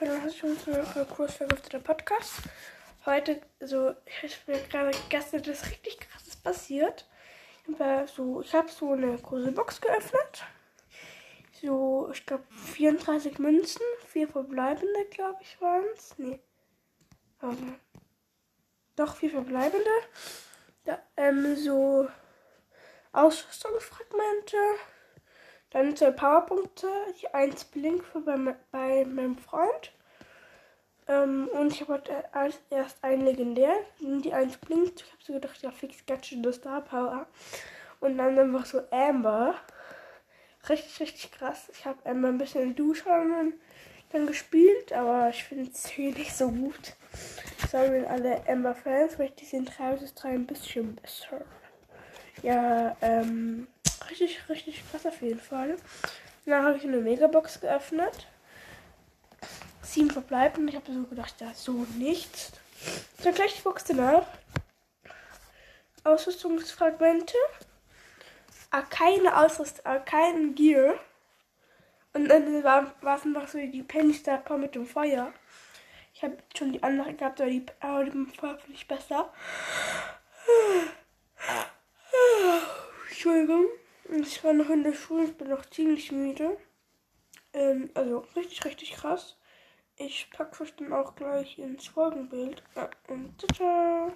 Hallo, herzlich willkommen zu Kurs vergifteter Podcast. Heute, so, ich bin gerade gestern das richtig krasses passiert. So, ich habe so eine große Box geöffnet. So, ich glaube 34 Münzen, vier verbleibende, glaube ich, waren es. Nee. Ähm, doch, vier verbleibende. Da, ähm, so Ausrüstungsfragmente. Dann zwei Powerpunkte. Die eins blinkt für bei, bei meinem Freund. Ähm, und ich habe heute als erst einen legendär. Die eins blinkt. Ich habe so gedacht, ja, fix Gadget das Star Power. Und dann einfach so Amber. Richtig, richtig krass. Ich habe Amber ein bisschen in Duschen dann gespielt, aber ich finde es hier nicht so gut. Sorry alle Amber-Fans, weil die sind 3 bis 3 ein bisschen besser. Ja, ähm, richtig, richtig krass auf jeden Fall. Dann habe ich eine Megabox geöffnet. Sieben verbleiben. Ich habe so gedacht, ja, so nichts. Dann gleich die Box danach. Ausrüstungsfragmente. Ah, keine Ausrüstung, ah, kein Gear. Und dann war, es einfach so die Penny Star mit dem Feuer. Ich habe schon die andere gehabt, aber die, aber die Feuer finde ich besser. Entschuldigung. Ich war noch in der Schule, ich bin noch ziemlich müde. Ähm, also richtig, richtig krass. Ich packe euch dann auch gleich ins Folgenbild. Ja, und ciao, ciao.